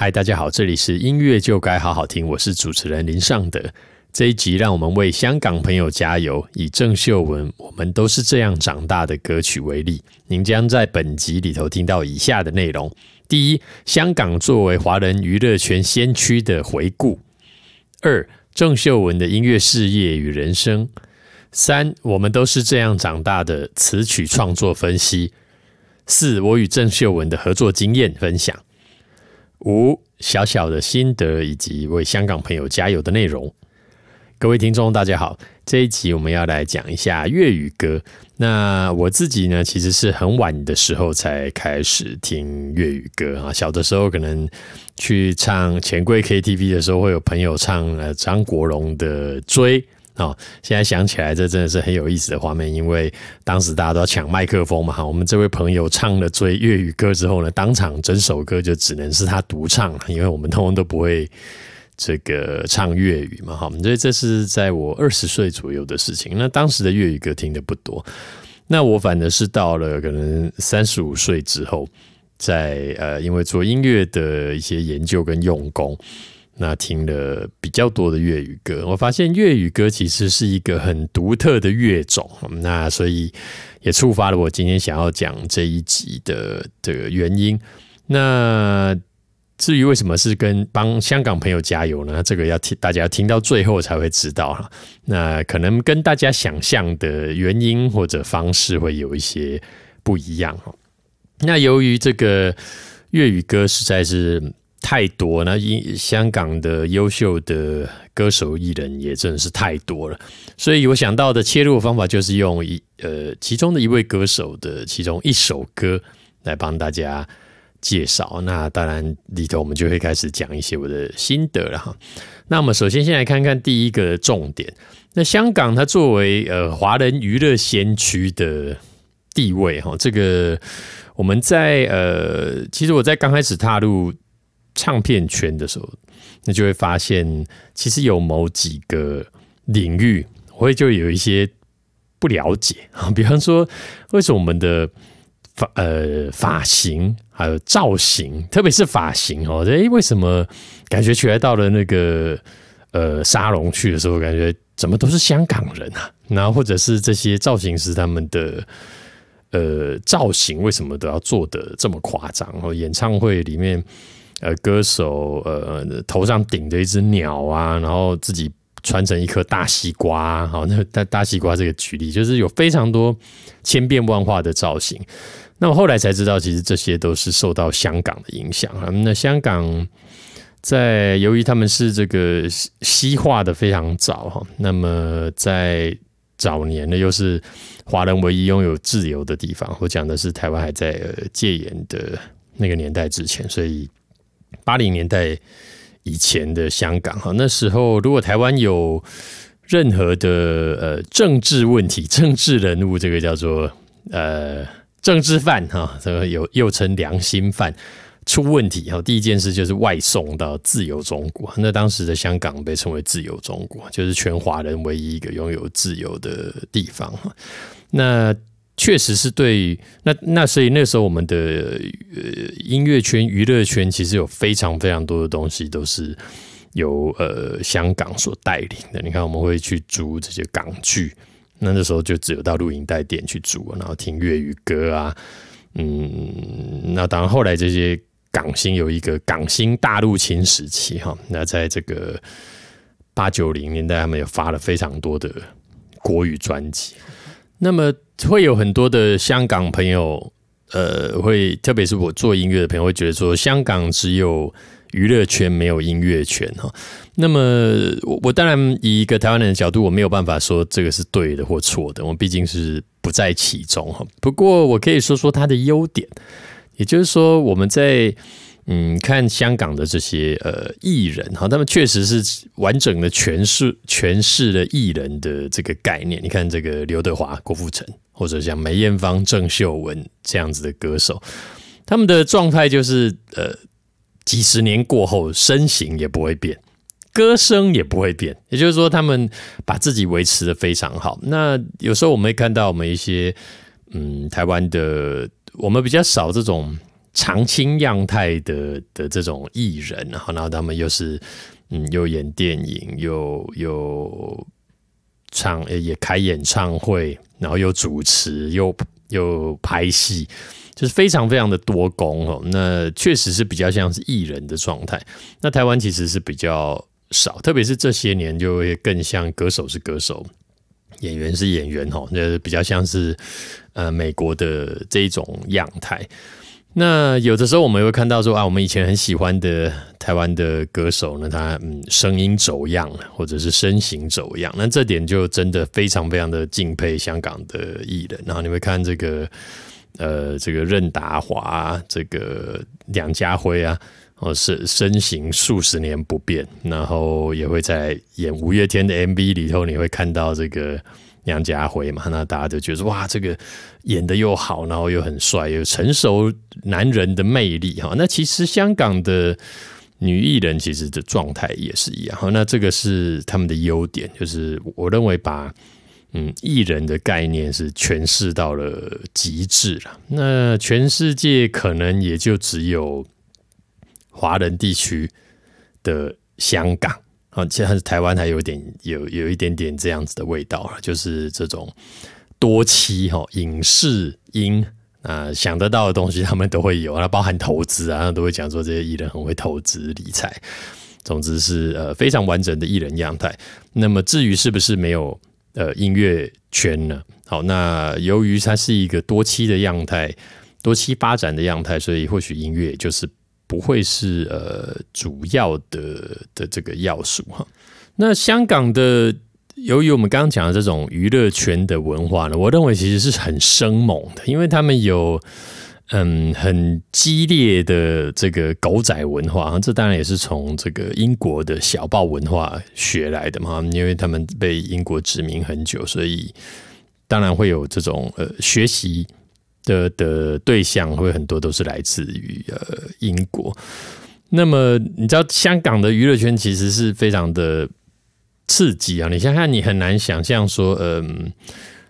嗨，大家好，这里是音乐就该好好听，我是主持人林尚德。这一集让我们为香港朋友加油，以郑秀文《我们都是这样长大的》歌曲为例，您将在本集里头听到以下的内容：第一，香港作为华人娱乐圈先驱的回顾；二，郑秀文的音乐事业与人生；三，我们都是这样长大的词曲创作分析；四，我与郑秀文的合作经验分享。五小小的心得以及为香港朋友加油的内容。各位听众，大家好，这一集我们要来讲一下粤语歌。那我自己呢，其实是很晚的时候才开始听粤语歌啊。小的时候可能去唱钱柜 KTV 的时候，会有朋友唱呃张国荣的《追》。哦，现在想起来，这真的是很有意思的画面，因为当时大家都要抢麦克风嘛。我们这位朋友唱了追粤语歌之后呢，当场整首歌就只能是他独唱，因为我们通通都不会这个唱粤语嘛。哈，所以这是在我二十岁左右的事情。那当时的粤语歌听的不多，那我反而是到了可能三十五岁之后，在呃，因为做音乐的一些研究跟用功。那听了比较多的粤语歌，我发现粤语歌其实是一个很独特的乐种。那所以也触发了我今天想要讲这一集的的原因。那至于为什么是跟帮香港朋友加油呢？这个要听大家听到最后才会知道哈。那可能跟大家想象的原因或者方式会有一些不一样哈。那由于这个粤语歌实在是。太多，那因香港的优秀的歌手艺人也真的是太多了，所以我想到的切入方法就是用一呃其中的一位歌手的其中一首歌来帮大家介绍。那当然里头我们就会开始讲一些我的心得了哈。那我们首先先来看看第一个重点。那香港它作为呃华人娱乐先驱的地位哈，这个我们在呃其实我在刚开始踏入。唱片圈的时候，那就会发现，其实有某几个领域，我会就有一些不了解啊。比方说，为什么我们的发呃发型还有造型，特别是发型哦，哎，为什么感觉起来到了那个呃沙龙去的时候，感觉怎么都是香港人啊？然后或者是这些造型师他们的呃造型，为什么都要做的这么夸张？然后演唱会里面。呃，歌手呃头上顶着一只鸟啊，然后自己穿成一颗大西瓜，好，那大大西瓜这个举例，就是有非常多千变万化的造型。那我后来才知道，其实这些都是受到香港的影响啊。那香港在由于他们是这个西化的非常早哈，那么在早年呢，又是华人唯一拥有自由的地方。我讲的是台湾还在戒严的那个年代之前，所以。八零年代以前的香港哈，那时候如果台湾有任何的呃政治问题、政治人物，这个叫做呃政治犯哈，这个有又称良心犯出问题哈，第一件事就是外送到自由中国。那当时的香港被称为自由中国，就是全华人唯一一个拥有自由的地方哈。那确实是对，那那所以那时候我们的呃音乐圈、娱乐圈其实有非常非常多的东西都是由呃香港所带领的。你看，我们会去租这些港剧，那那时候就只有到录影带店去租，然后听粤语歌啊，嗯，那当然后来这些港星有一个港星大陆青时期哈，那在这个八九零年代，他们也发了非常多的国语专辑，那么。会有很多的香港朋友，呃，会特别是我做音乐的朋友会觉得说，香港只有娱乐圈没有音乐圈哈。那么我我当然以一个台湾人的角度，我没有办法说这个是对的或错的，我毕竟是不在其中哈。不过我可以说说它的优点，也就是说我们在。嗯，看香港的这些呃艺人哈，他们确实是完整的诠释诠释了艺人的这个概念。你看这个刘德华、郭富城，或者像梅艳芳、郑秀文这样子的歌手，他们的状态就是呃，几十年过后，身形也不会变，歌声也不会变。也就是说，他们把自己维持的非常好。那有时候我们会看到我们一些嗯，台湾的我们比较少这种。常青样态的的这种艺人，然后然后他们又是嗯，又演电影，又又唱也开演唱会，然后又主持，又又拍戏，就是非常非常的多功哦。那确实是比较像是艺人的状态。那台湾其实是比较少，特别是这些年就会更像歌手是歌手，演员是演员哦，那比较像是呃美国的这一种样态。那有的时候我们会看到说啊，我们以前很喜欢的台湾的歌手呢，他嗯声音走样了，或者是身形走样，那这点就真的非常非常的敬佩香港的艺人。然后你会看这个呃这个任达华、这个梁家辉啊，哦是身形数十年不变，然后也会在演五月天的 MV 里头，你会看到这个。梁家辉嘛，那大家就觉得哇，这个演的又好，然后又很帅，有成熟男人的魅力哈。那其实香港的女艺人其实的状态也是一样哈。那这个是他们的优点，就是我认为把嗯艺人的概念是诠释到了极致了。那全世界可能也就只有华人地区的香港。啊，其实台湾还有点有有一点点这样子的味道了，就是这种多期哈影视音啊，想得到的东西他们都会有，那包含投资啊，都会讲说这些艺人很会投资理财。总之是呃非常完整的艺人样态。那么至于是不是没有呃音乐圈呢？好，那由于它是一个多期的样态，多期发展的样态，所以或许音乐就是。不会是呃主要的的这个要素哈。那香港的，由于我们刚刚讲的这种娱乐圈的文化呢，我认为其实是很生猛的，因为他们有嗯很激烈的这个狗仔文化，这当然也是从这个英国的小报文化学来的嘛，因为他们被英国殖民很久，所以当然会有这种呃学习。的的对象会很多都是来自于呃英国，那么你知道香港的娱乐圈其实是非常的刺激啊！你想想，你很难想象说，嗯，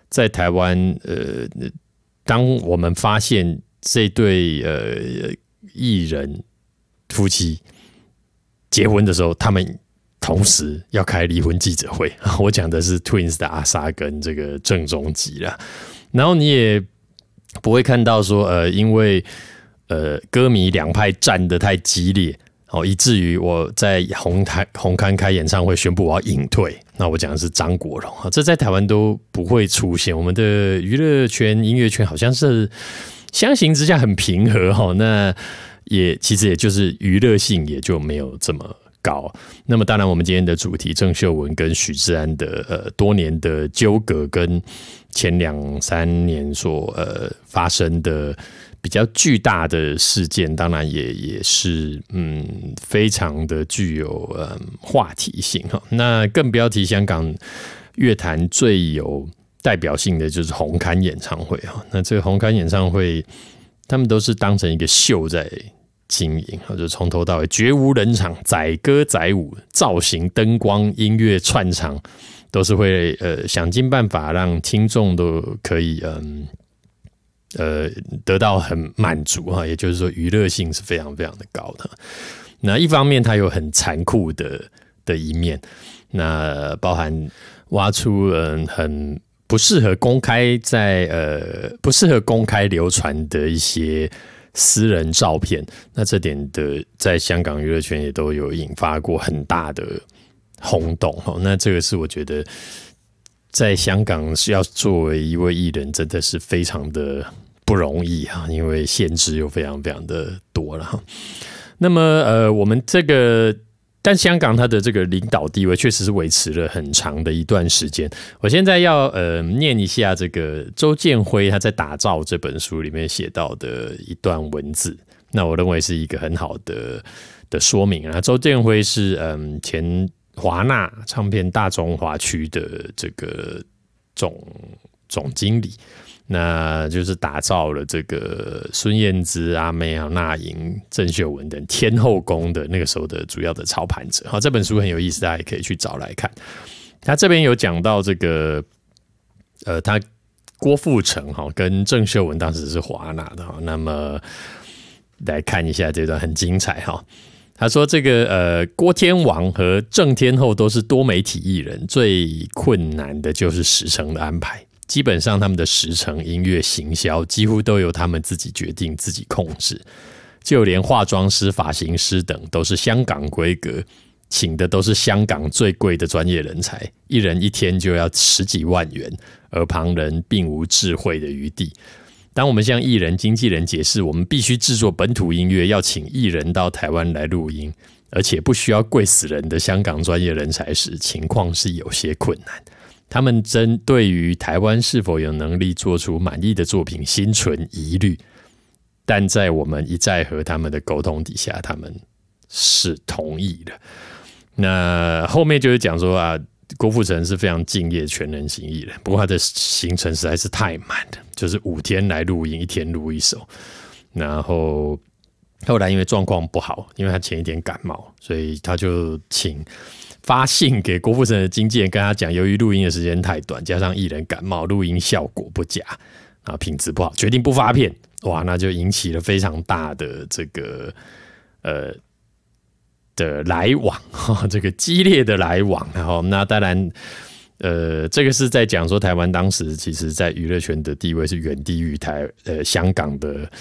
在台湾，呃，当我们发现这对呃艺人夫妻结婚的时候，他们同时要开离婚记者会。我讲的是 Twins 的阿莎跟这个郑中基了，然后你也。不会看到说，呃，因为呃歌迷两派战得太激烈，哦，以至于我在红台红磡开演唱会宣布我要隐退。那我讲的是张国荣啊，这在台湾都不会出现。我们的娱乐圈、音乐圈好像是相形之下很平和哈。那也其实也就是娱乐性也就没有这么高。那么当然，我们今天的主题郑秀文跟许志安的呃多年的纠葛跟。前两三年所呃发生的比较巨大的事件，当然也也是嗯非常的具有嗯话题性哈。那更不要提香港乐坛最有代表性的就是红磡演唱会哈。那这个红磡演唱会，他们都是当成一个秀在经营，就从头到尾绝无人场，载歌载舞，造型、灯光、音乐串场。都是会呃想尽办法让听众都可以嗯呃得到很满足哈，也就是说娱乐性是非常非常的高的。那一方面它有很残酷的的一面，那包含挖出嗯很不适合公开在呃不适合公开流传的一些私人照片，那这点的在香港娱乐圈也都有引发过很大的。轰动哈，那这个是我觉得在香港是要作为一位艺人，真的是非常的不容易哈，因为限制又非常非常的多了哈。那么呃，我们这个但香港它的这个领导地位确实是维持了很长的一段时间。我现在要呃念一下这个周建辉他在打造这本书里面写到的一段文字，那我认为是一个很好的的说明啊。周建辉是嗯前。华纳唱片大中华区的这个总总经理，那就是打造了这个孙燕姿、阿妹啊、那英、郑秀文等天后宫的那个时候的主要的操盘者。好，这本书很有意思，大家也可以去找来看。他这边有讲到这个，呃，他郭富城哈跟郑秀文当时是华纳的哈，那么。来看一下这段很精彩哈。他说：“这个呃，郭天王和郑天后都是多媒体艺人，最困难的就是时程的安排。基本上他们的时程、音乐、行销几乎都由他们自己决定、自己控制。就连化妆师、发型师等都是香港规格，请的都是香港最贵的专业人才，一人一天就要十几万元，而旁人并无智慧的余地。”当我们向艺人、经纪人解释，我们必须制作本土音乐，要请艺人到台湾来录音，而且不需要贵死人的香港专业人才时，情况是有些困难。他们针对于台湾是否有能力做出满意的作品，心存疑虑。但在我们一再和他们的沟通底下，他们是同意的。那后面就是讲说啊。郭富城是非常敬业、全能型艺人，不过他的行程实在是太满了，就是五天来录音，一天录一首。然后后来因为状况不好，因为他前一天感冒，所以他就请发信给郭富城的经纪人，跟他讲，由于录音的时间太短，加上艺人感冒，录音效果不佳，啊，品质不好，决定不发片。哇，那就引起了非常大的这个呃。的来往 哈，这个激烈的来往，然后那当然，呃，这个是在讲说台湾当时其实在娱乐圈的地位是远低于台呃香港的，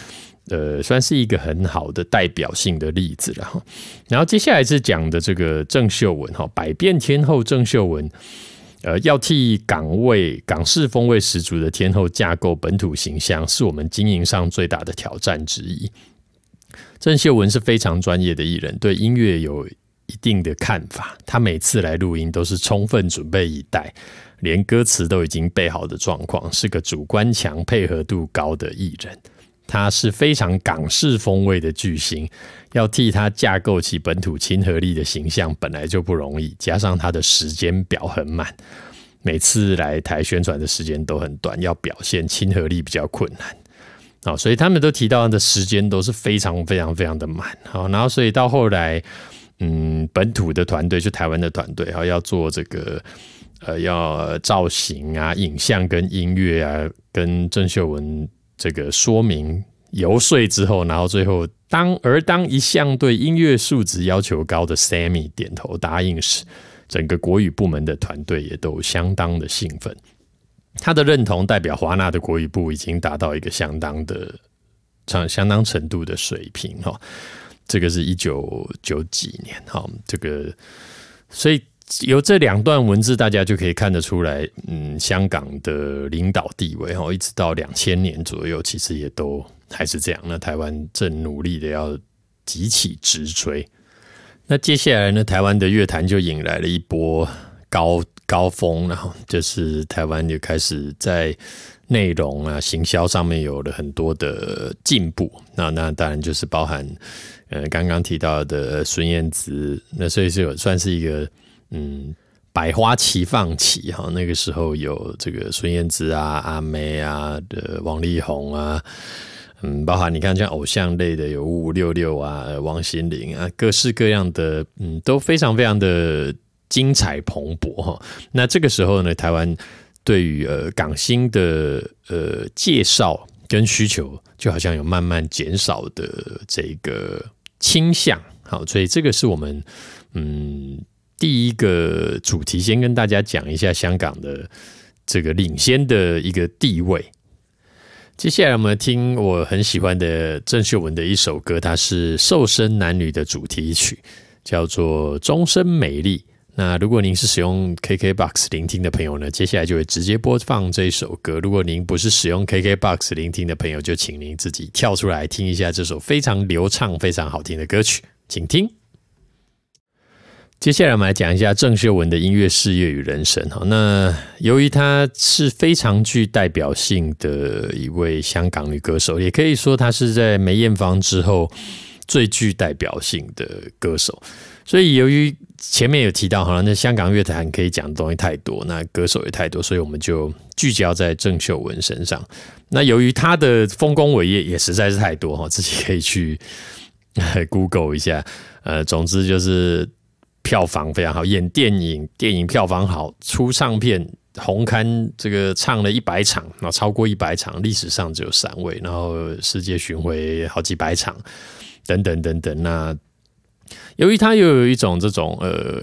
呃，算是一个很好的代表性的例子了哈。然后接下来是讲的这个郑秀文哈，百变天后郑秀文，呃，要替港味港式风味十足的天后架构本土形象，是我们经营上最大的挑战之一。郑秀文是非常专业的艺人，对音乐有一定的看法。他每次来录音都是充分准备以待，连歌词都已经背好的状况，是个主观强、配合度高的艺人。他是非常港式风味的巨星，要替他架构起本土亲和力的形象本来就不容易，加上他的时间表很满，每次来台宣传的时间都很短，要表现亲和力比较困难。所以他们都提到的时间都是非常非常非常的满。好，然后所以到后来，嗯，本土的团队就台湾的团队，哈，要做这个呃，要造型啊、影像跟音乐啊，跟郑秀文这个说明游说之后，然后最后当而当一向对音乐素质要求高的 Sammy 点头答应时，整个国语部门的团队也都相当的兴奋。他的认同代表华纳的国语部已经达到一个相当的、相相当程度的水平哈。这个是一九九几年哈，这个所以由这两段文字，大家就可以看得出来，嗯，香港的领导地位哈，一直到两千年左右，其实也都还是这样。那台湾正努力的要急起直追。那接下来呢，台湾的乐坛就引来了一波高。高峰，然后就是台湾就开始在内容啊、行销上面有了很多的进步。那那当然就是包含呃刚刚提到的孙燕姿，那所以是有算是一个嗯百花齐放期哈。那个时候有这个孙燕姿啊、阿妹啊的王力宏啊，嗯，包含你看像偶像类的有五五六六啊、王心凌啊，各式各样的嗯都非常非常的。精彩蓬勃哈，那这个时候呢，台湾对于呃港星的呃介绍跟需求，就好像有慢慢减少的这个倾向。好，所以这个是我们嗯第一个主题，先跟大家讲一下香港的这个领先的一个地位。接下来我们听我很喜欢的郑秀文的一首歌，它是《瘦身男女》的主题曲，叫做《终身美丽》。那如果您是使用 KKBOX 聆听的朋友呢，接下来就会直接播放这首歌。如果您不是使用 KKBOX 聆听的朋友，就请您自己跳出来听一下这首非常流畅、非常好听的歌曲，请听。接下来我们来讲一下郑秀文的音乐事业与人生。哈，那由于她是非常具代表性的一位香港女歌手，也可以说她是在梅艳芳之后最具代表性的歌手。所以，由于前面有提到，哈，那香港乐坛可以讲的东西太多，那歌手也太多，所以我们就聚焦在郑秀文身上。那由于他的丰功伟业也实在是太多，哈，自己可以去 Google 一下。呃，总之就是票房非常好，演电影电影票房好，出唱片红磡这个唱了一百场，然后超过一百场，历史上只有三位，然后世界巡回好几百场，等等等等。那由于他又有一种这种呃，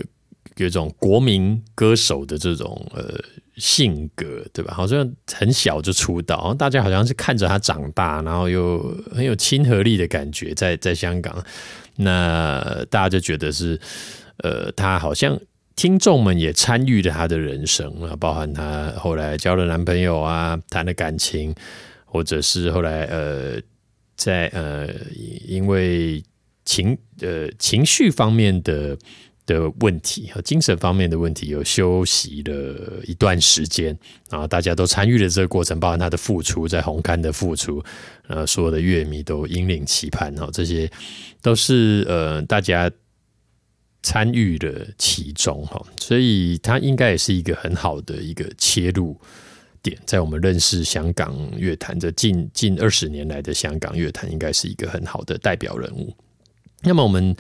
有一种国民歌手的这种呃性格，对吧？好像很小就出道，大家好像是看着他长大，然后又很有亲和力的感觉，在在香港，那大家就觉得是呃，他好像。听众们也参与了他的人生啊，包含他后来交了男朋友啊，谈了感情，或者是后来呃，在呃因为情呃情绪方面的的问题和精神方面的问题，有休息了一段时间啊，大家都参与了这个过程，包含他的付出，在红磡的付出，呃，所有的乐迷都引领期盼哈，这些都是呃大家。参与的其中哈，所以他应该也是一个很好的一个切入点，在我们认识香港乐坛这近近二十年来的香港乐坛，应该是一个很好的代表人物。那么我们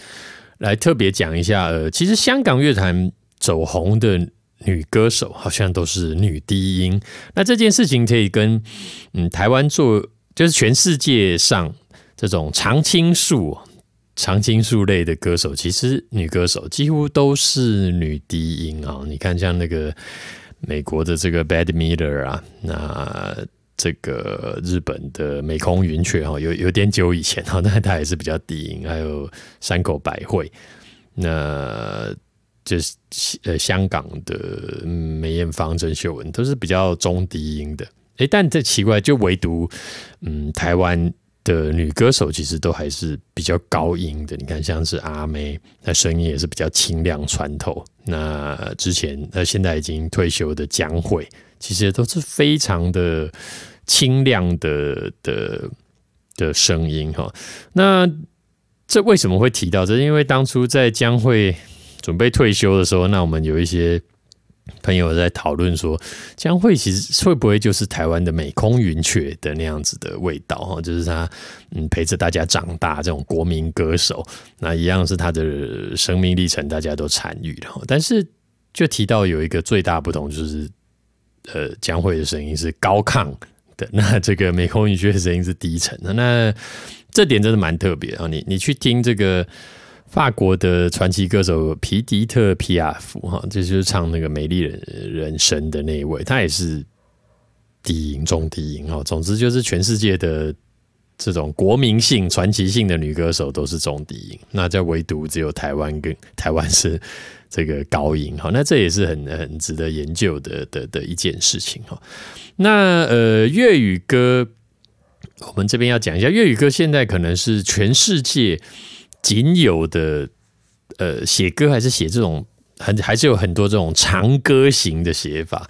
来特别讲一下，呃，其实香港乐坛走红的女歌手好像都是女低音，那这件事情可以跟嗯台湾做，就是全世界上这种常青树。常青树类的歌手，其实女歌手几乎都是女低音啊。你看，像那个美国的这个 Bad Miller 啊，那这个日本的美空云雀哈，有有点久以前哈，那它也是比较低音。还有山口百惠，那就是呃香港的梅艳芳、郑秀文都是比较中低音的。哎，但这奇怪，就唯独嗯台湾。的女歌手其实都还是比较高音的，你看像是阿妹，那声音也是比较清亮穿透。那之前呃现在已经退休的江蕙，其实都是非常的清亮的的的声音哈。那这为什么会提到这？因为当初在江蕙准备退休的时候，那我们有一些。朋友在讨论说，江蕙其实会不会就是台湾的美空云雀的那样子的味道哈？就是他嗯陪着大家长大这种国民歌手，那一样是他的生命历程，大家都参与了。但是就提到有一个最大不同，就是呃江蕙的声音是高亢的，那这个美空云雀的声音是低沉的。那这点真的蛮特别啊！你你去听这个。法国的传奇歌手皮迪特皮亚夫哈，这就是唱那个《美丽人人生》的那一位，他也是低音中低音哈。总之就是全世界的这种国民性、传奇性的女歌手都是中低音，那在唯独只有台湾跟 台湾是这个高音哈。那这也是很很值得研究的的的一件事情哈。那呃，粤语歌我们这边要讲一下，粤语歌现在可能是全世界。仅有的呃，写歌还是写这种很还是有很多这种长歌型的写法。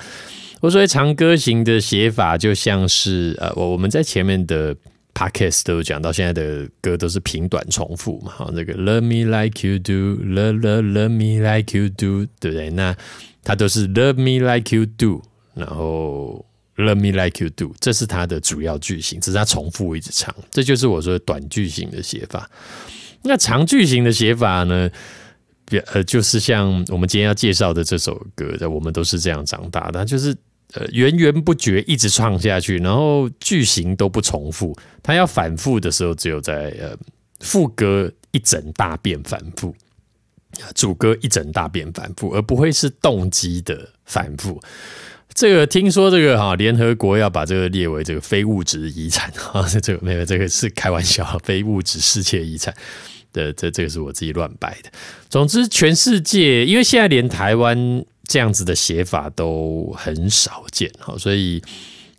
我说长歌型的写法，就像是呃，我我们在前面的 podcast 都有讲到，现在的歌都是平短重复嘛。好，那个 Love me like you do，love love love me like you do，对不对？那它都是 Love me like you do，然后 Love me like you do，这是它的主要句型，只是它重复一直唱，这就是我说的短句型的写法。那长句型的写法呢？呃，就是像我们今天要介绍的这首歌，我们都是这样长大的，就是呃源源不绝一直唱下去，然后句型都不重复。它要反复的时候，只有在呃副歌一整大遍反复，主歌一整大遍反复，而不会是动机的反复。这个听说这个哈，联合国要把这个列为这个非物质遗产哈，这个没有这个是开玩笑，非物质世界遗产的这这个是我自己乱摆的。总之，全世界因为现在连台湾这样子的写法都很少见哈，所以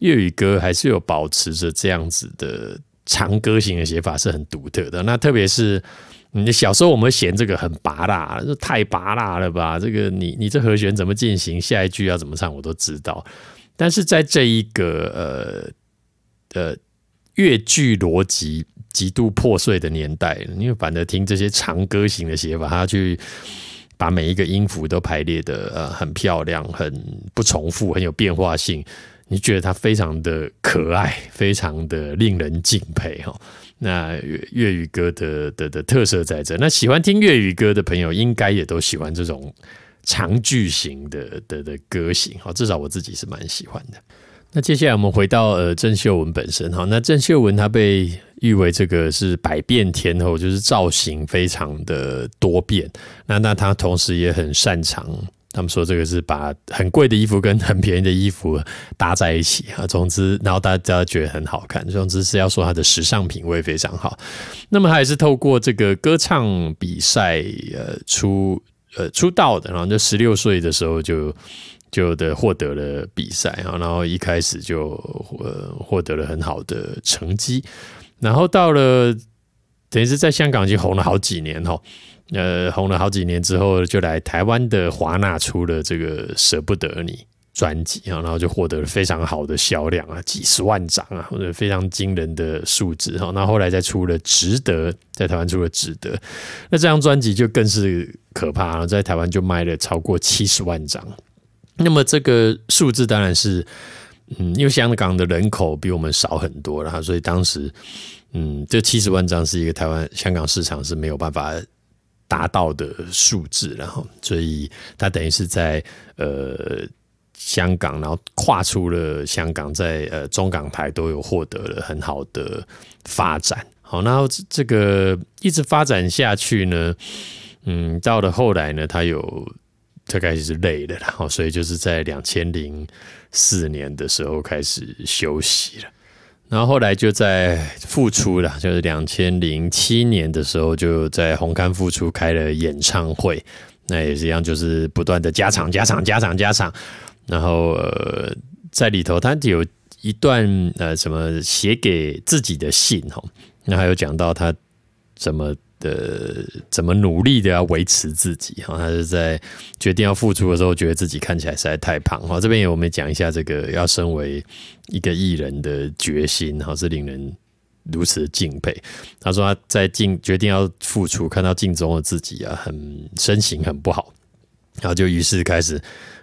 粤语歌还是有保持着这样子的长歌型的写法是很独特的。那特别是。你小时候我们嫌这个很拔辣，这太拔辣了吧？这个你你这和弦怎么进行？下一句要怎么唱？我都知道。但是在这一个呃呃乐句逻辑极度破碎的年代，因为反而听这些长歌型的写法，他去把每一个音符都排列的呃很漂亮，很不重复，很有变化性。你觉得它非常的可爱，非常的令人敬佩哈。那粤粤语歌的的的特色在这，那喜欢听粤语歌的朋友应该也都喜欢这种长句型的的的歌型，哈，至少我自己是蛮喜欢的。那接下来我们回到呃郑秀文本身，哈，那郑秀文她被誉为这个是百变天后，就是造型非常的多变。那那她同时也很擅长。他们说这个是把很贵的衣服跟很便宜的衣服搭在一起 啊，总之，然后大家觉得很好看。总之是要说他的时尚品味非常好。那么他也是透过这个歌唱比赛呃出呃出道的，然后就十六岁的时候就就的获得了比赛啊，然后一开始就呃获得了很好的成绩，然后到了等于是在香港已经红了好几年哈。呃，红了好几年之后，就来台湾的华纳出了这个《舍不得你》专辑啊，然后就获得了非常好的销量啊，几十万张啊，或者非常惊人的数字哈。那后来再出了《值得》，在台湾出了《值得》，那这张专辑就更是可怕了，在台湾就卖了超过七十万张。那么这个数字当然是，嗯，因为香港的人口比我们少很多，然后所以当时，嗯，这七十万张是一个台湾香港市场是没有办法。达到的数字，然后，所以他等于是在呃香港，然后跨出了香港，在呃中港台都有获得了很好的发展。好，然后这个一直发展下去呢，嗯，到了后来呢，他有他开始是累了，然后所以就是在两千零四年的时候开始休息了。然后后来就在复出了，就是两千零七年的时候，就在红磡复出开了演唱会，那也是一样，就是不断的加场、加场、加场、加场。然后呃，在里头他有一段呃什么写给自己的信哈，那还有讲到他怎么。的怎么努力的要维持自己哈？他是在决定要付出的时候，觉得自己看起来实在太胖哈。这边也我们讲一下这个要身为一个艺人的决心哈，是令人如此敬佩。他说他在镜决定要付出，看到镜中的自己啊，很身形很不好，然后就于是开始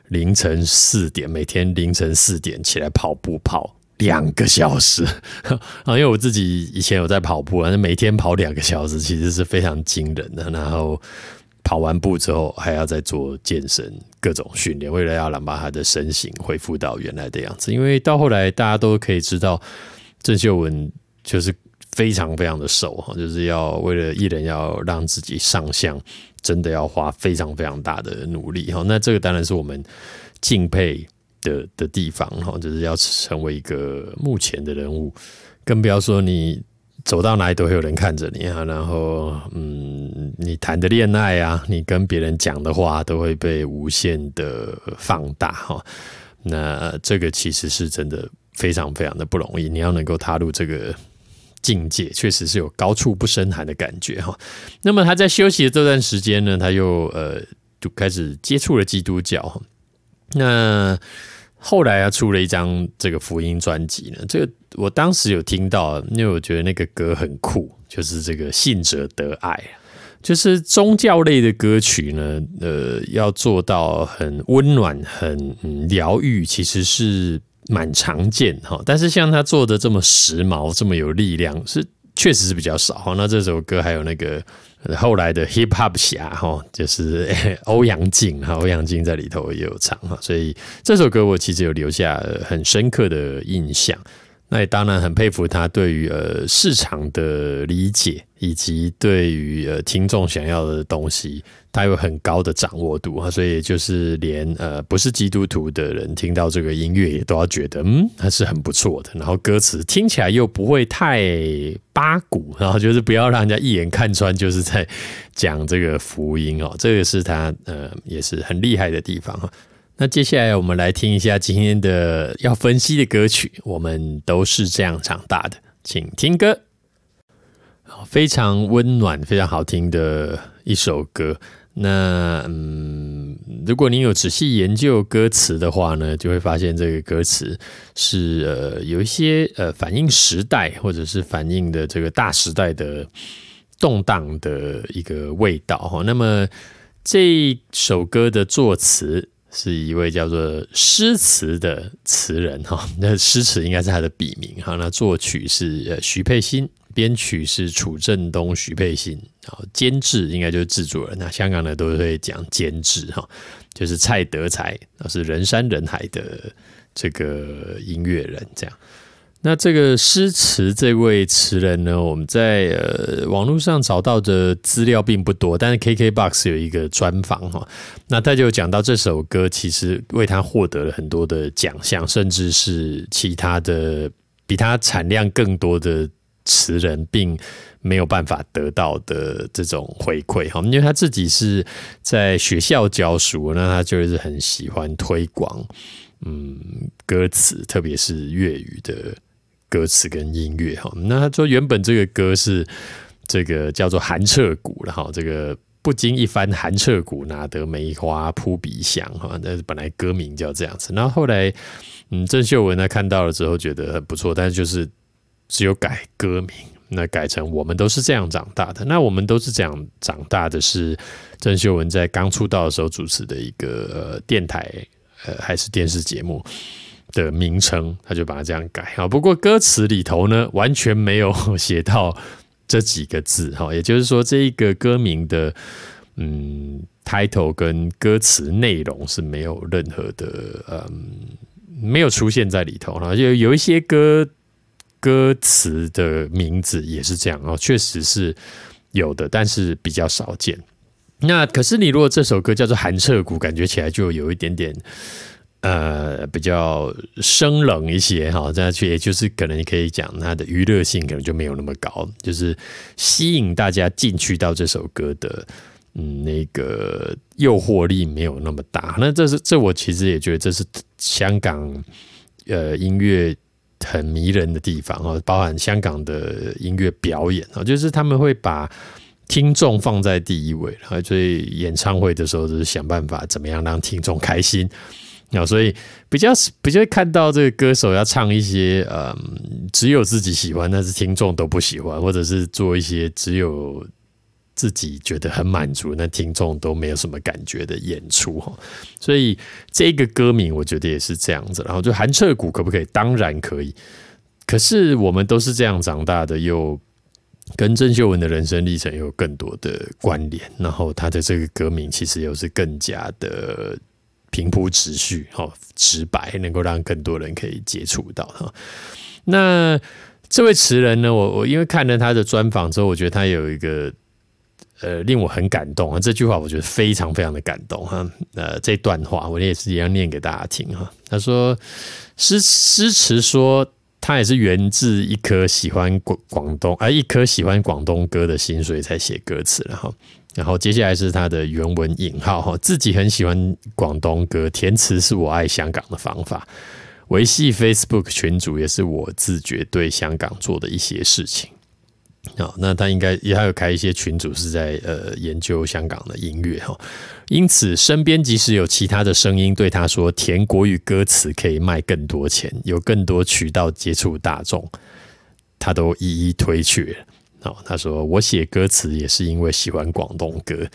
凌晨四点，每天凌晨四点起来跑步跑。两个小时啊，因为我自己以前有在跑步啊，那每天跑两个小时其实是非常惊人的。然后跑完步之后还要再做健身各种训练，为了要让把他的身形恢复到原来的样子。因为到后来大家都可以知道，郑秀文就是非常非常的瘦哈，就是要为了艺人要让自己上相，真的要花非常非常大的努力哈。那这个当然是我们敬佩。的的地方哈，就是要成为一个目前的人物，更不要说你走到哪里都会有人看着你啊。然后，嗯，你谈的恋爱啊，你跟别人讲的话，都会被无限的放大哈。那这个其实是真的非常非常的不容易。你要能够踏入这个境界，确实是有高处不胜寒的感觉哈。那么他在休息的这段时间呢，他又呃就开始接触了基督教那后来他出了一张这个福音专辑呢，这个我当时有听到，因为我觉得那个歌很酷，就是这个信者得爱，就是宗教类的歌曲呢，呃，要做到很温暖、很疗愈，其实是蛮常见哈。但是像他做的这么时髦、这么有力量，是确实是比较少哈。那这首歌还有那个。后来的 hip hop 侠哈，就是 欧阳靖哈，欧阳靖在里头也有唱哈，所以这首歌我其实有留下很深刻的印象。那也当然很佩服他对于呃市场的理解，以及对于呃听众想要的东西，他有很高的掌握度啊。所以就是连呃不是基督徒的人听到这个音乐，也都要觉得嗯，还是很不错的。然后歌词听起来又不会太八股，然后就是不要让人家一眼看穿，就是在讲这个福音哦。这个是他呃也是很厉害的地方哈。那接下来我们来听一下今天的要分析的歌曲，我们都是这样长大的，请听歌。非常温暖、非常好听的一首歌。那嗯，如果您有仔细研究歌词的话呢，就会发现这个歌词是呃有一些呃反映时代，或者是反映的这个大时代的动荡的一个味道哈。那么这首歌的作词。是一位叫做诗词的词人哈，那诗词应该是他的笔名哈。那作曲是呃徐佩欣，编曲是楚振东、徐佩欣，然后监制应该就是制作人。那香港的都会讲监制哈，就是蔡德才，那是人山人海的这个音乐人这样。那这个诗词这位词人呢，我们在呃网络上找到的资料并不多，但是 KKBOX 有一个专访哈，那他就讲到这首歌其实为他获得了很多的奖项，甚至是其他的比他产量更多的词人并没有办法得到的这种回馈哈，因为他自己是在学校教书，那他就是很喜欢推广嗯歌词，特别是粤语的。歌词跟音乐哈，那他说原本这个歌是这个叫做寒彻骨了哈，这个不经一番寒彻骨，哪得梅花扑鼻香哈？那本来歌名叫这样子，那后后来嗯，郑秀文呢看到了之后觉得很不错，但是就是只有改歌名，那改成我们都是这样长大的。那我们都是这样长大的，是郑秀文在刚出道的时候主持的一个电台呃还是电视节目。的名称，他就把它这样改啊。不过歌词里头呢，完全没有 写到这几个字哈。也就是说，这一个歌名的嗯 title 跟歌词内容是没有任何的嗯没有出现在里头哈。就有一些歌歌词的名字也是这样哦，确实是有的，但是比较少见。那可是你如果这首歌叫做《寒彻骨》，感觉起来就有一点点。呃，比较生冷一些哈，这样去，也就是可能你可以讲它的娱乐性可能就没有那么高，就是吸引大家进去到这首歌的，嗯，那个诱惑力没有那么大。那这是这我其实也觉得这是香港呃音乐很迷人的地方哦，包含香港的音乐表演啊，就是他们会把听众放在第一位，然后所以演唱会的时候就是想办法怎么样让听众开心。啊，所以比较比较看到这个歌手要唱一些，嗯，只有自己喜欢，但是听众都不喜欢，或者是做一些只有自己觉得很满足，那听众都没有什么感觉的演出哈。所以这个歌名我觉得也是这样子。然后就寒彻骨可不可以？当然可以。可是我们都是这样长大的，又跟郑秀文的人生历程有更多的关联。然后他的这个歌名其实又是更加的。平铺直叙，哈，直白，能够让更多人可以接触到哈。那这位词人呢？我我因为看了他的专访之后，我觉得他有一个呃令我很感动啊。这句话我觉得非常非常的感动哈。呃，这段话我也是一样念给大家听哈。他说诗诗词说他也是源自一颗喜欢广广东啊一颗喜欢广东歌的心，所以才写歌词了哈。然后接下来是他的原文引号哈，自己很喜欢广东歌，填词是我爱香港的方法，维系 Facebook 群组也是我自觉对香港做的一些事情。好，那他应该也还有开一些群组是在呃研究香港的音乐哈，因此身边即使有其他的声音对他说填国语歌词可以卖更多钱，有更多渠道接触大众，他都一一推却。哦，他说我写歌词也是因为喜欢广东歌。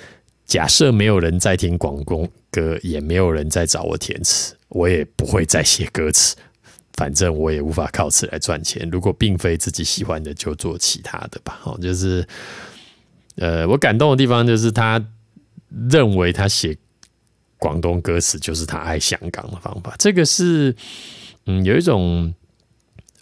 假设没有人在听广东歌，也没有人在找我填词，我也不会再写歌词。反正我也无法靠此来赚钱。如果并非自己喜欢的，就做其他的吧。哦，就是，呃，我感动的地方就是他认为他写广东歌词就是他爱香港的方法。这个是，嗯，有一种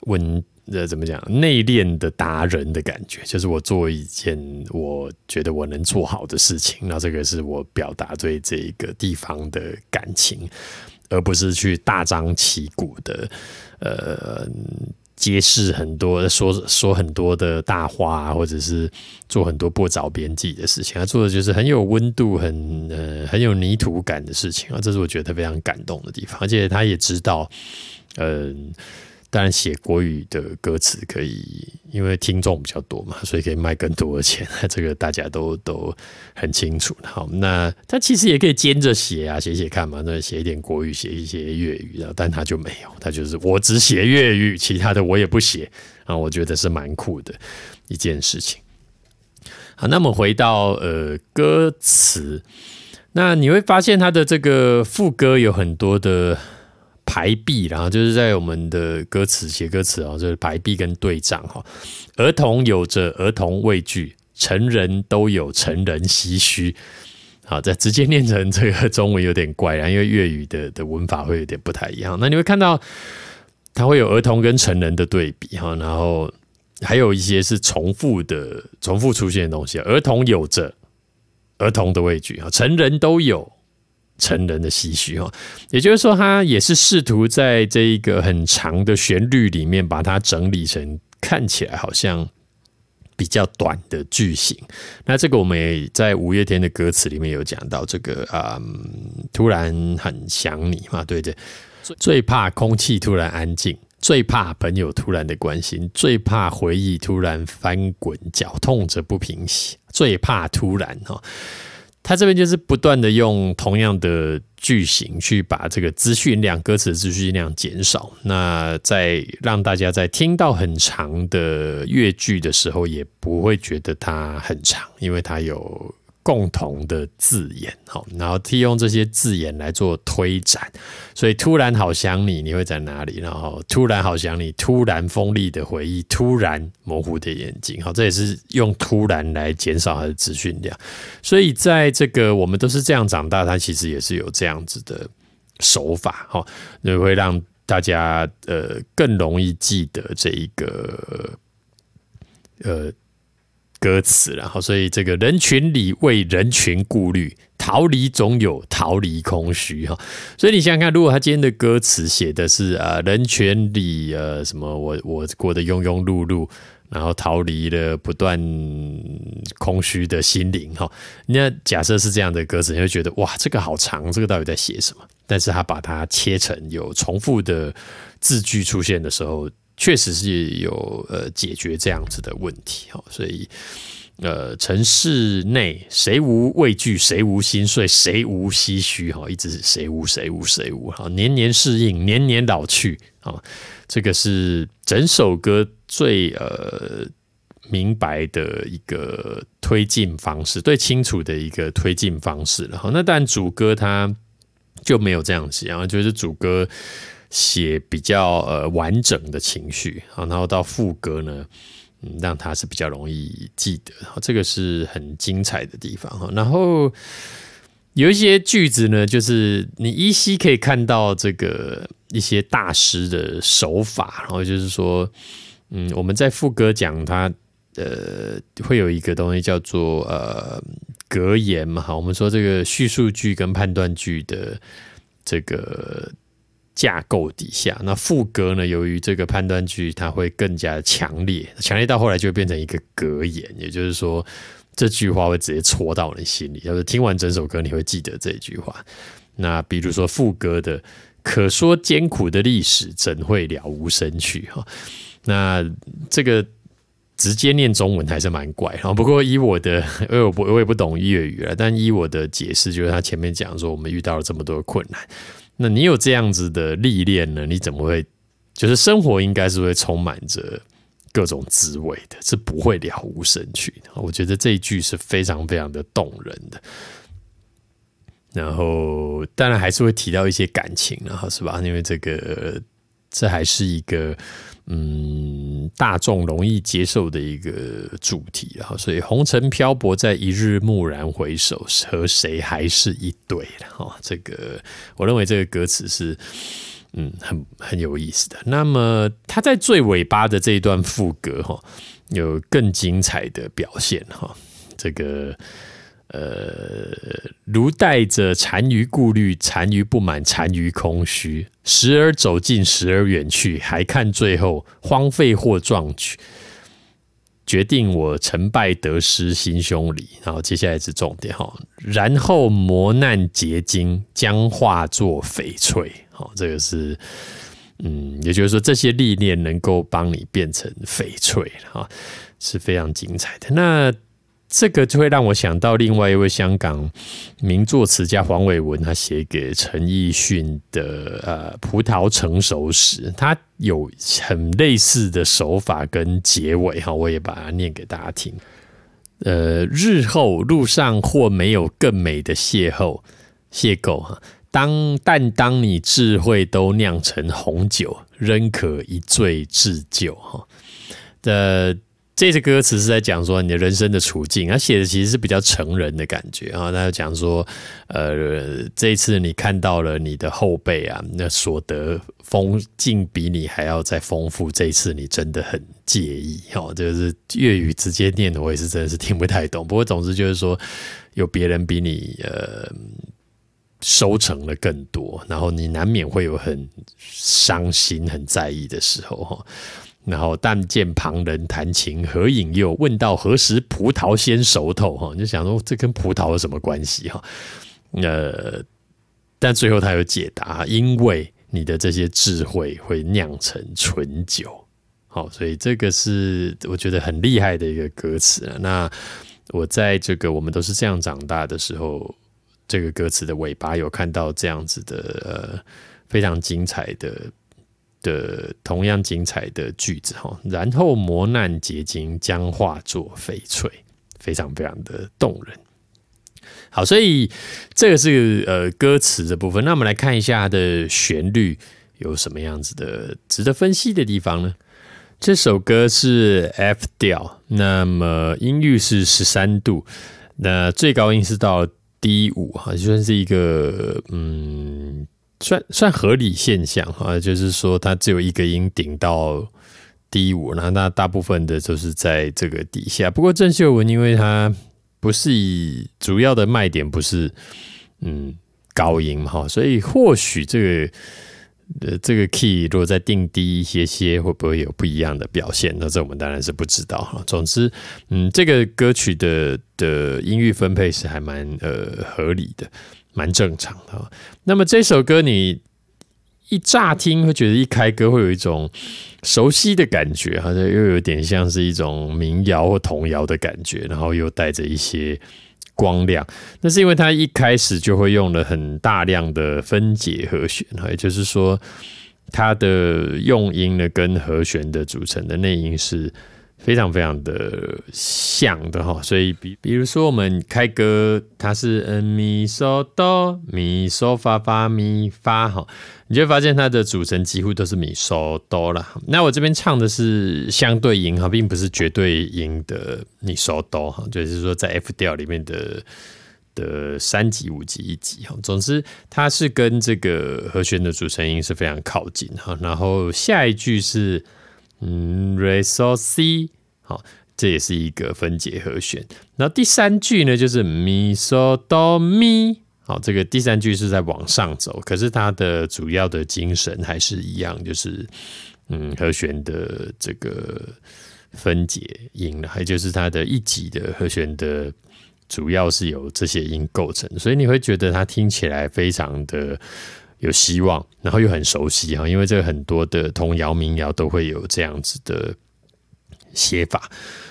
稳。这怎么讲？内敛的达人的感觉，就是我做一件我觉得我能做好的事情，那这个是我表达对这个地方的感情，而不是去大张旗鼓的呃揭示很多说说很多的大话，或者是做很多不着边际的事情。他做的就是很有温度、很呃很有泥土感的事情啊，这是我觉得非常感动的地方。而且他也知道，嗯。当然，写国语的歌词可以，因为听众比较多嘛，所以可以卖更多的钱。这个大家都都很清楚。好，那他其实也可以兼着写啊，写写看嘛。那写一点国语，写一些粤语的，但他就没有，他就是我只写粤语，其他的我也不写啊。我觉得是蛮酷的一件事情。好，那么回到呃歌词，那你会发现他的这个副歌有很多的。排比，然后就是在我们的歌词写歌词啊，就是排比跟对仗哈。儿童有着儿童畏惧，成人都有成人唏嘘。好，再直接念成这个中文有点怪然后，因为粤语的的文法会有点不太一样。那你会看到它会有儿童跟成人的对比哈，然后还有一些是重复的、重复出现的东西。儿童有着儿童的畏惧啊，成人都有。成人的唏嘘哈，也就是说，他也是试图在这一个很长的旋律里面，把它整理成看起来好像比较短的句型。那这个我们也在五月天的歌词里面有讲到，这个啊，突然很想你嘛，对对，最怕空气突然安静，最怕朋友突然的关心，最怕回忆突然翻滚，绞痛着不平息，最怕突然哈。他这边就是不断的用同样的句型去把这个资讯量、歌词资讯量减少，那在让大家在听到很长的乐句的时候，也不会觉得它很长，因为它有。共同的字眼，好，然后替用这些字眼来做推展，所以突然好想你，你会在哪里？然后突然好想你，突然锋利的回忆，突然模糊的眼睛，好，这也是用突然来减少它的资讯量。所以在这个我们都是这样长大，它其实也是有这样子的手法，哈，就会让大家呃更容易记得这一个呃。歌词，然后所以这个人群里为人群顾虑，逃离总有逃离空虚哈。所以你想想看，如果他今天的歌词写的是啊，人群里呃什么我我过得庸庸碌碌，然后逃离了不断空虚的心灵哈。那假设是这样的歌词，你会觉得哇，这个好长，这个到底在写什么？但是他把它切成有重复的字句出现的时候。确实是有呃解决这样子的问题哈，所以呃城市内谁无畏惧，谁无心碎，谁无唏嘘哈，一直是谁无谁无谁无哈，年年适应，年年老去啊，这个是整首歌最呃明白的一个推进方式，最清楚的一个推进方式了哈。那但主歌它就没有这样子，然后就是主歌。写比较呃完整的情绪啊，然后到副歌呢，嗯，让他是比较容易记得，这个是很精彩的地方哈。然后有一些句子呢，就是你依稀可以看到这个一些大师的手法，然后就是说，嗯，我们在副歌讲他呃会有一个东西叫做呃格言嘛，哈，我们说这个叙述句跟判断句的这个。架构底下，那副歌呢？由于这个判断句，它会更加强烈，强烈到后来就会变成一个格言，也就是说，这句话会直接戳到你心里。要是听完整首歌，你会记得这句话。那比如说副歌的“可说艰苦的历史，怎会了无生趣”哈，那这个直接念中文还是蛮怪哈。不过以我的，因为我不我也不懂粤语了，但依我的解释，就是他前面讲说，我们遇到了这么多困难。那你有这样子的历练呢？你怎么会？就是生活应该是会充满着各种滋味的，是不会了无生趣的。我觉得这一句是非常非常的动人的。然后当然还是会提到一些感情，然后是吧？因为这个这还是一个。嗯，大众容易接受的一个主题，然后所以红尘漂泊在一日蓦然回首，和谁还是一对了哈。这个我认为这个歌词是嗯很很有意思的。那么他在最尾巴的这一段副歌哈，有更精彩的表现哈。这个。呃，如带着残余顾虑、残余不满、残余空虚，时而走近，时而远去，还看最后荒废或壮举，决定我成败得失心胸里。然后接下来是重点哈，然后磨难结晶将化作翡翠。好，这个是嗯，也就是说这些历练能够帮你变成翡翠哈，是非常精彩的。那。这个就会让我想到另外一位香港名作词家黄伟文，他写给陈奕迅的呃《葡萄成熟时》，他有很类似的手法跟结尾哈，我也把它念给大家听。呃，日后路上或没有更美的邂逅邂逅哈。当但当你智慧都酿成红酒，仍可一醉置酒哈的。这次歌词是在讲说你的人生的处境，他写的其实是比较成人的感觉啊。他讲说，呃，这一次你看到了你的后辈啊，那所得风景比你还要再丰富。这一次你真的很介意哦，就是粤语直接念的，我也是真的是听不太懂。不过总之就是说，有别人比你呃收成的更多，然后你难免会有很伤心、很在意的时候哈。然后但见旁人弹琴何引诱？问到何时葡萄先熟透？哈，就想说这跟葡萄有什么关系？哈，呃，但最后他有解答，因为你的这些智慧会酿成醇酒。好，所以这个是我觉得很厉害的一个歌词。那我在这个我们都是这样长大的时候，这个歌词的尾巴有看到这样子的呃非常精彩的。的同样精彩的句子哈，然后磨难结晶将化作翡翠，非常非常的动人。好，所以这个是呃歌词的部分。那我们来看一下它的旋律有什么样子的值得分析的地方呢？这首歌是 F 调，那么音域是十三度，那最高音是到 D 五哈，就算是一个嗯。算算合理现象哈，就是说它只有一个音顶到低五，那那大部分的就是在这个底下。不过郑秀文因为它不是以主要的卖点不是嗯高音哈，所以或许这个呃这个 key 如果再定低一些些，会不会有不一样的表现？那这我们当然是不知道哈。总之，嗯，这个歌曲的的音域分配是还蛮呃合理的。蛮正常的。那么这首歌你一乍听会觉得一开歌会有一种熟悉的感觉，好像又有点像是一种民谣或童谣的感觉，然后又带着一些光亮。那是因为它一开始就会用了很大量的分解和弦，也就是说它的用音呢跟和弦的组成的内音是。非常非常的像的哈，所以比比如说我们开歌，它是嗯咪嗦哆咪嗦发发咪发哈，你就会发现它的组成几乎都是咪嗦哆了。那我这边唱的是相对音哈，并不是绝对音的咪嗦哆哈，就是说在 F 调里面的的三级、五级、一级哈。总之，它是跟这个和弦的组成音是非常靠近哈。然后下一句是。嗯，re so c，好，这也是一个分解和弦。然后第三句呢，就是 mi so do mi，好，这个第三句是在往上走，可是它的主要的精神还是一样，就是嗯和弦的这个分解音了，还就是它的一级的和弦的主要是由这些音构成，所以你会觉得它听起来非常的。有希望，然后又很熟悉哈，因为这个很多的童谣民谣都会有这样子的写法。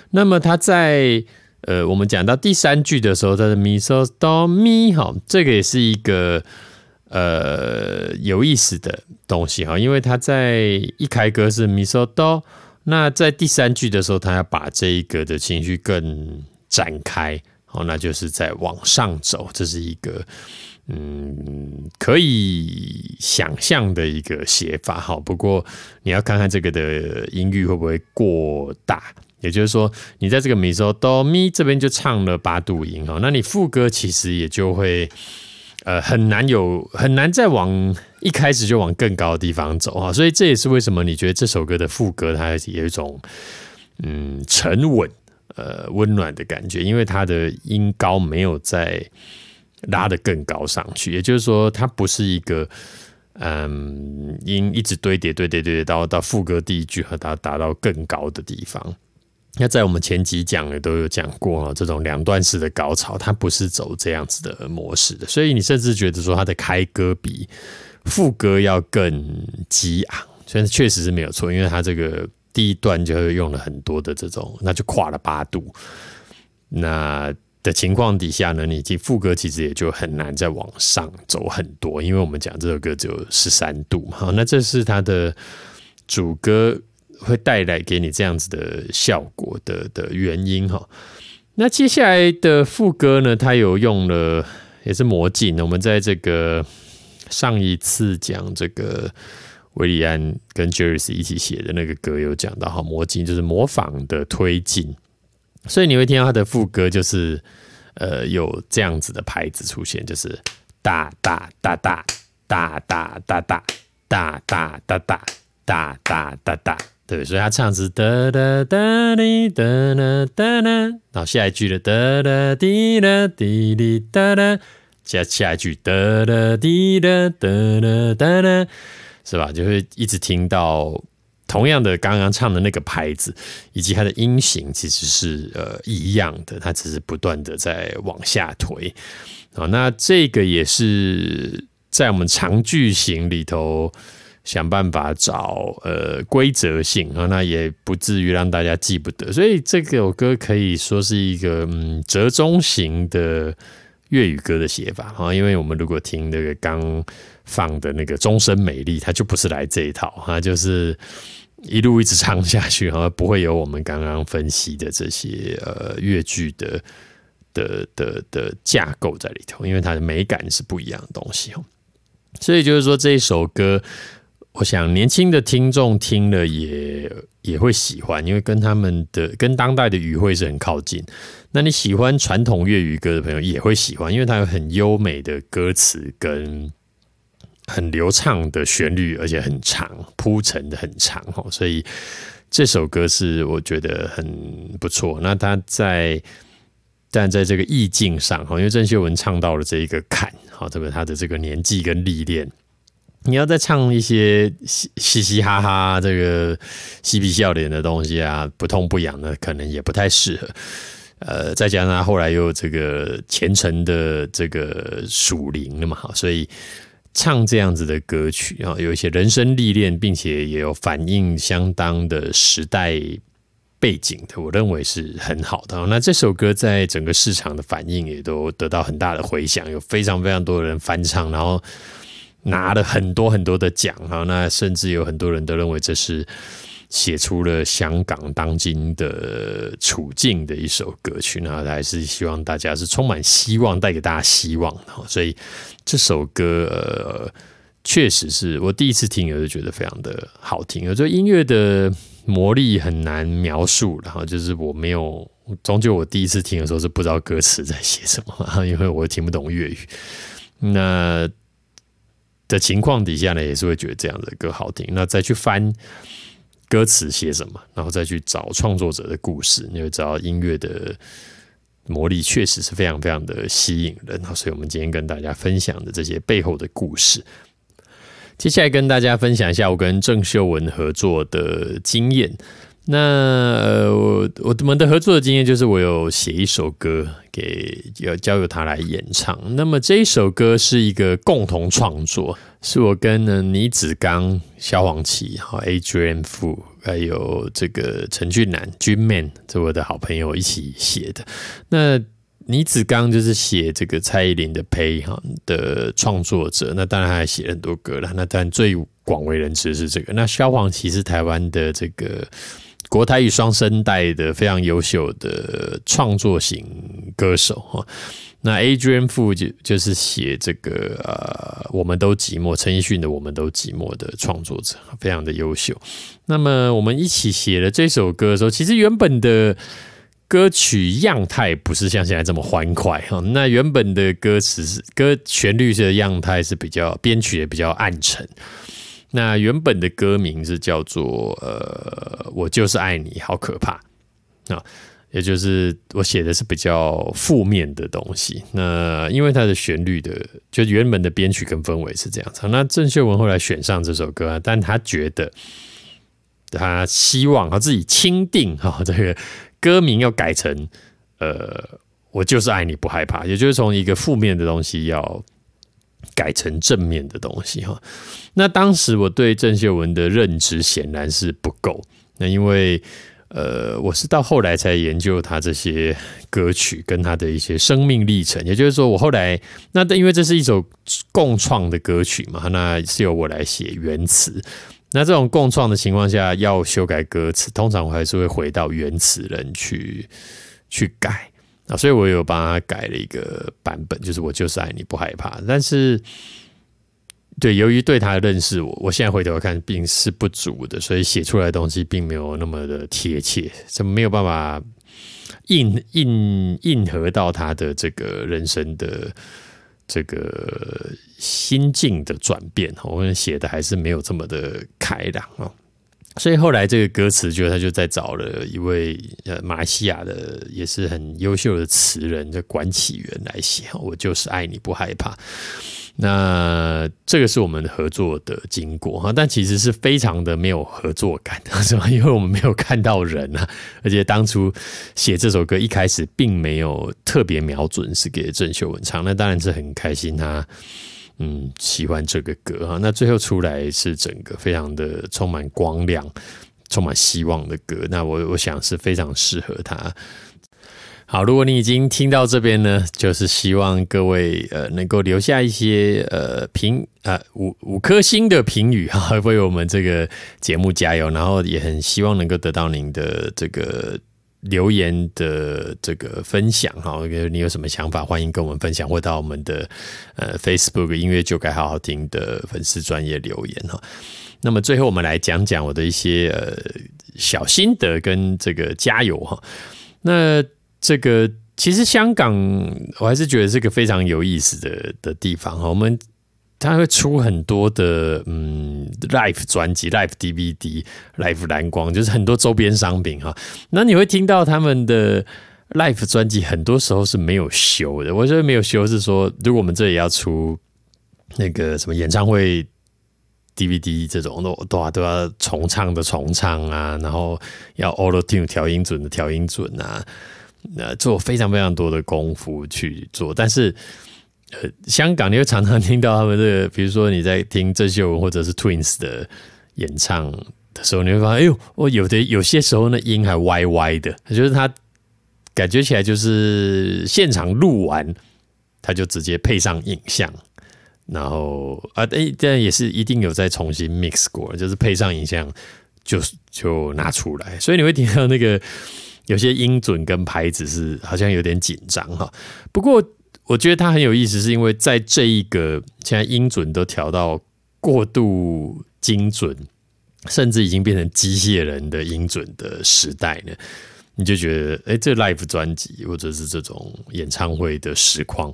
那么他在呃，我们讲到第三句的时候，他的咪嗦哆咪哈，这个也是一个呃有意思的东西哈，因为他在一开歌是咪嗦哆，那在第三句的时候，他要把这一个的情绪更展开，好，那就是在往上走，这是一个。嗯，可以想象的一个写法哈，不过你要看看这个的音域会不会过大，也就是说，你在这个咪嗦哆咪这边就唱了八度音哈，那你副歌其实也就会呃很难有很难再往一开始就往更高的地方走哈，所以这也是为什么你觉得这首歌的副歌它有一种嗯沉稳呃温暖的感觉，因为它的音高没有在。拉得更高上去，也就是说，它不是一个嗯音一直堆叠堆叠堆叠到到副歌第一句和它达到更高的地方。那在我们前几讲也都有讲过啊，这种两段式的高潮，它不是走这样子的模式的。所以你甚至觉得说它的开歌比副歌要更激昂，虽然确实是没有错，因为它这个第一段就用了很多的这种，那就跨了八度。那的情况底下呢，你其副歌其实也就很难再往上走很多，因为我们讲这首歌只有十三度嘛，那这是它的主歌会带来给你这样子的效果的的原因哈。那接下来的副歌呢，它有用了也是魔镜，我们在这个上一次讲这个维里安跟 Jerry 一起写的那个歌，有讲到哈，魔镜就是模仿的推进，所以你会听到他的副歌就是呃有这样子的拍子出现，就是哒哒哒哒哒哒哒哒哒哒哒哒哒哒哒哒。对，所以他唱是哒哒哒滴哒啦哒啦，然后下一句的哒哒滴哒滴滴哒啦，加下一句哒哒滴哒哒哒哒哒，是吧？就会一直听到同样的刚刚唱的那个拍子，以及它的音型其实是呃一样的，它只是不断的在往下推啊。那这个也是在我们长句型里头。想办法找呃规则性啊，那也不至于让大家记不得，所以这首歌可以说是一个嗯折中型的粤语歌的写法啊。因为我们如果听那个刚放的那个《终身美丽》，它就不是来这一套啊，就是一路一直唱下去啊，不会有我们刚刚分析的这些呃粤剧的的的的架构在里头，因为它的美感是不一样的东西哦。所以就是说这一首歌。我想年轻的听众听了也也会喜欢，因为跟他们的跟当代的语汇是很靠近。那你喜欢传统粤语歌的朋友也会喜欢，因为它有很优美的歌词跟很流畅的旋律，而且很长，铺陈的很长哦。所以这首歌是我觉得很不错。那他在但在这个意境上哈，因为郑秀文唱到了这一个坎，好，特别他的这个年纪跟历练。你要再唱一些嘻嘻哈哈、这个嬉皮笑脸的东西啊，不痛不痒的，可能也不太适合。呃，再加上后来又这个虔诚的这个属灵了嘛，所以唱这样子的歌曲啊，有一些人生历练，并且也有反映相当的时代背景的，我认为是很好的。那这首歌在整个市场的反应也都得到很大的回响，有非常非常多的人翻唱，然后。拿了很多很多的奖哈，那甚至有很多人都认为这是写出了香港当今的处境的一首歌曲，那还是希望大家是充满希望，带给大家希望的。所以这首歌，确实是我第一次听，我就觉得非常的好听。我觉得音乐的魔力很难描述，然后就是我没有，终究我第一次听的时候是不知道歌词在写什么，因为我听不懂粤语。那的情况底下呢，也是会觉得这样的歌好听。那再去翻歌词写什么，然后再去找创作者的故事，你会知道音乐的魔力确实是非常非常的吸引人。所以，我们今天跟大家分享的这些背后的故事，接下来跟大家分享一下我跟郑秀文合作的经验。那，我我们的合作的经验就是我有写一首歌给要交由他来演唱。那么这一首歌是一个共同创作，是我跟呢倪子刚、萧煌奇、哈 Adrian Fu 还有这个陈俊南 Jun Man 这我的好朋友一起写的。那倪子刚就是写这个蔡依林的《呸》哈的创作者，那当然还写很多歌了。那但最广为人知是这个。那萧煌奇是台湾的这个。国台语双声带的非常优秀的创作型歌手哈，那 Adrian Fu 就就是写这个呃，我们都寂寞，陈奕迅的我们都寂寞的创作者，非常的优秀。那么我们一起写了这首歌的时候，其实原本的歌曲样态不是像现在这么欢快哈，那原本的歌词是歌旋律的样态是比较编曲也比较暗沉。那原本的歌名是叫做“呃，我就是爱你”，好可怕啊！也就是我写的是比较负面的东西。那因为它的旋律的，就原本的编曲跟氛围是这样子。那郑秀文后来选上这首歌，但他觉得他希望他自己钦定哈，这个歌名要改成“呃，我就是爱你，不害怕”，也就是从一个负面的东西要。改成正面的东西哈，那当时我对郑秀文的认知显然是不够，那因为呃，我是到后来才研究他这些歌曲跟他的一些生命历程，也就是说，我后来那因为这是一首共创的歌曲嘛，那是由我来写原词，那这种共创的情况下要修改歌词，通常我还是会回到原词人去去改。啊，所以我有帮他改了一个版本，就是我就是爱你不害怕。但是对，由于对他的认识，我我现在回头看并是不足的，所以写出来的东西并没有那么的贴切，怎么没有办法印印印合到他的这个人生的这个心境的转变？我写的还是没有这么的开朗哦。所以后来这个歌词，就他就在找了一位呃马来西亚的也是很优秀的词人，叫管启源来写。我就是爱你不害怕。那这个是我们合作的经过哈，但其实是非常的没有合作感，是吧？因为我们没有看到人啊，而且当初写这首歌一开始并没有特别瞄准是给郑秀文唱，那当然是很开心他。嗯，喜欢这个歌哈，那最后出来是整个非常的充满光亮、充满希望的歌，那我我想是非常适合他。好，如果你已经听到这边呢，就是希望各位呃能够留下一些呃评呃五五颗星的评语哈，为我们这个节目加油，然后也很希望能够得到您的这个。留言的这个分享哈，你有什么想法，欢迎跟我们分享，或到我们的呃 Facebook 音乐就该好好听的粉丝专业留言哈。那么最后我们来讲讲我的一些呃小心得跟这个加油哈。那这个其实香港我还是觉得是个非常有意思的的地方哈。我们他会出很多的嗯，live 专辑、live DVD、live 蓝光，就是很多周边商品哈。那你会听到他们的 live 专辑，很多时候是没有修的。我觉得没有修是说，如果我们这里要出那个什么演唱会 DVD 这种，都都都要重唱的重唱啊，然后要 auto tune 调音准的调音准啊，那做非常非常多的功夫去做，但是。呃，香港你会常常听到他们这个，比如说你在听郑秀文或者是 Twins 的演唱的时候，你会发现，哎呦，我有的有些时候那音还歪歪的，就是他感觉起来就是现场录完，他就直接配上影像，然后啊，哎，这也是一定有再重新 mix 过，就是配上影像就就拿出来，所以你会听到那个有些音准跟拍子是好像有点紧张哈，不过。我觉得它很有意思，是因为在这一个现在音准都调到过度精准，甚至已经变成机械人的音准的时代呢，你就觉得，哎，这 live 专辑或者是这种演唱会的实况，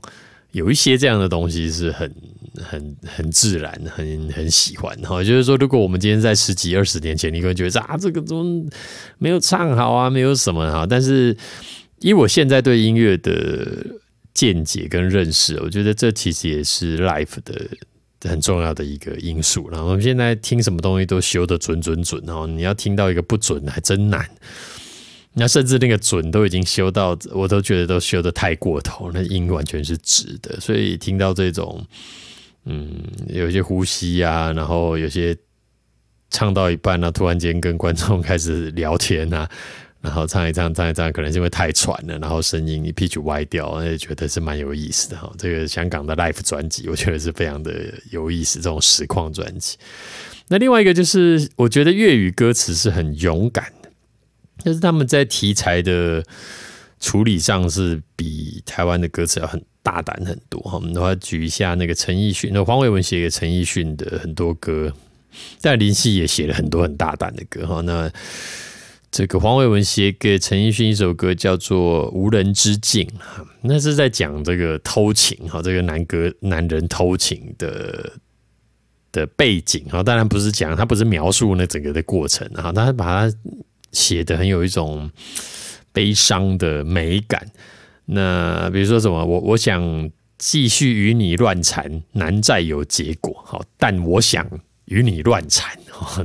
有一些这样的东西是很、很、很自然、很、很喜欢。哈，就是说，如果我们今天在十几、二十年前，你会觉得啊，这个怎么没有唱好啊，没有什么哈。但是，以我现在对音乐的见解跟认识，我觉得这其实也是 life 的很重要的一个因素。然后我们现在听什么东西都修的准准准，然后你要听到一个不准还真难。那甚至那个准都已经修到，我都觉得都修的太过头，那音完全是直的。所以听到这种，嗯，有些呼吸啊，然后有些唱到一半呢，突然间跟观众开始聊天啊。然后唱一唱，唱一唱，可能是因为太喘了，然后声音一 pitch 歪掉，那也觉得是蛮有意思的哈。这个香港的 live 专辑，我觉得是非常的有意思，这种实况专辑。那另外一个就是，我觉得粤语歌词是很勇敢的，就是他们在题材的处理上是比台湾的歌词要很大胆很多哈。我们的话举一下那个陈奕迅，那黄伟文写给陈奕迅的很多歌，但林夕也写了很多很大胆的歌哈。那这个黄伟文写给陈奕迅一首歌，叫做《无人之境》哈，那是在讲这个偷情哈，这个男歌男人偷情的的背景哈，当然不是讲他不是描述那整个的过程哈，他把它写的很有一种悲伤的美感。那比如说什么，我我想继续与你乱缠，难再有结果好，但我想。与你乱缠，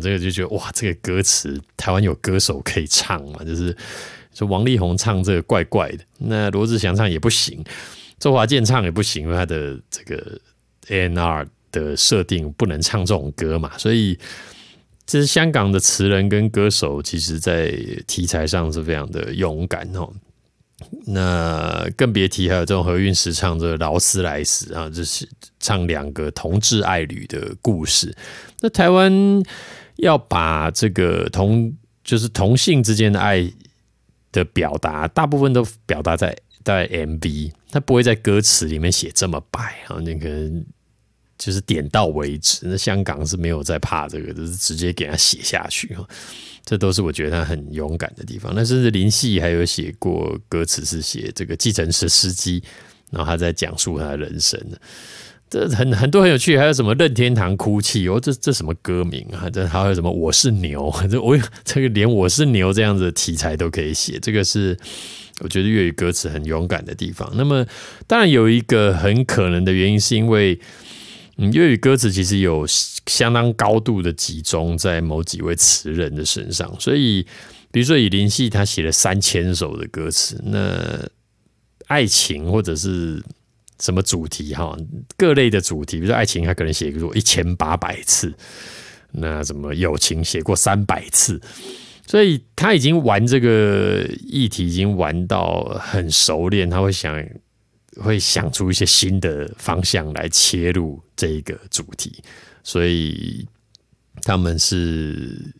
这个就觉得哇，这个歌词台湾有歌手可以唱嘛？就是说王力宏唱这个怪怪的，那罗志祥唱也不行，周华健唱也不行，因为他的这个 A N R 的设定不能唱这种歌嘛。所以这是香港的词人跟歌手，其实在题材上是非常的勇敢哦。那更别提还有这种何韵诗唱这劳斯莱斯啊，就是唱两个同志爱侣的故事。那台湾要把这个同就是同性之间的爱的表达，大部分都表达在在 MV，他不会在歌词里面写这么白啊。那个就是点到为止。那香港是没有在怕这个，就是直接给他写下去哈。这都是我觉得他很勇敢的地方。那甚至林夕还有写过歌词，是写这个计程车司机，然后他在讲述他的人生这很很多很有趣，还有什么任天堂哭泣哦，这这什么歌名啊？这还有什么我是牛？这我这个连我是牛这样子的题材都可以写，这个是我觉得粤语歌词很勇敢的地方。那么当然有一个很可能的原因，是因为嗯粤语歌词其实有相当高度的集中在某几位词人的身上，所以比如说以林夕他写了三千首的歌词，那爱情或者是。什么主题哈？各类的主题，比如说爱情，他可能写过一千八百次；那什么友情，写过三百次。所以他已经玩这个议题，已经玩到很熟练。他会想，会想出一些新的方向来切入这个主题。所以他们是，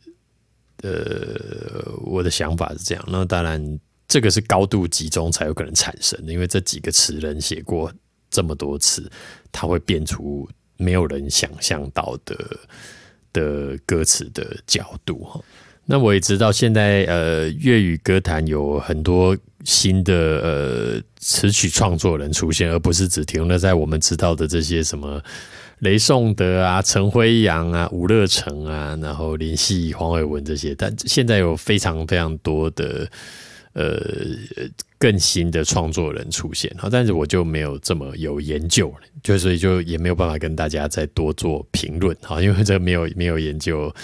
呃，我的想法是这样。那当然，这个是高度集中才有可能产生的，因为这几个词人写过。这么多次，他会变出没有人想象到的的歌词的角度哈。那我也知道，现在呃，粤语歌坛有很多新的呃词曲创作人出现，而不是只停留在我们知道的这些什么雷颂德啊、陈辉阳啊、吴乐成啊，然后林夕、黄伟文这些。但现在有非常非常多的。呃，更新的创作人出现，好，但是我就没有这么有研究，就所以就也没有办法跟大家再多做评论，好，因为这没有没有研究，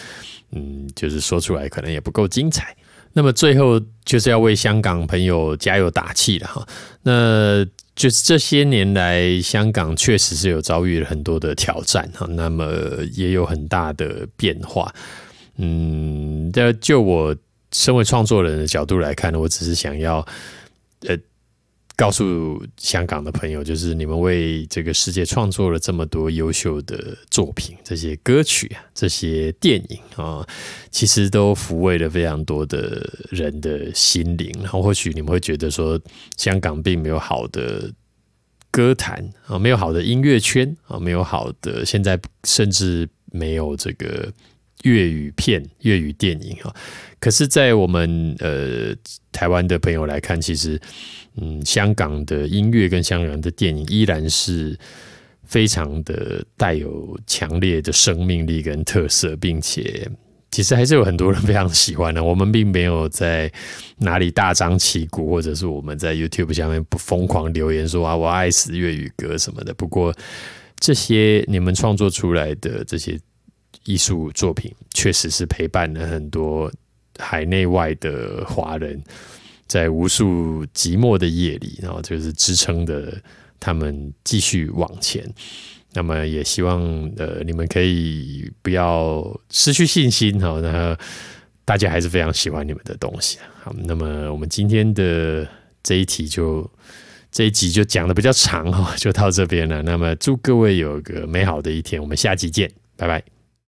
嗯，就是说出来可能也不够精彩。那么最后就是要为香港朋友加油打气了哈，那就是这些年来香港确实是有遭遇了很多的挑战哈，那么也有很大的变化，嗯，这就我。身为创作人的角度来看呢，我只是想要，呃，告诉香港的朋友，就是你们为这个世界创作了这么多优秀的作品，这些歌曲啊，这些电影啊，其实都抚慰了非常多的人的心灵。然后或许你们会觉得说，香港并没有好的歌坛啊，没有好的音乐圈啊，没有好的，现在甚至没有这个。粤语片、粤语电影啊，可是，在我们呃台湾的朋友来看，其实，嗯，香港的音乐跟香港的电影依然是非常的带有强烈的生命力跟特色，并且，其实还是有很多人非常喜欢的。我们并没有在哪里大张旗鼓，或者是我们在 YouTube 下面不疯狂留言说啊，我爱死粤语歌什么的。不过，这些你们创作出来的这些。艺术作品确实是陪伴了很多海内外的华人，在无数寂寞的夜里，然后就是支撑着他们继续往前。那么也希望呃你们可以不要失去信心哈，那大家还是非常喜欢你们的东西。好，那么我们今天的这一题就这一集就讲的比较长哈，就到这边了。那么祝各位有个美好的一天，我们下期见，拜拜。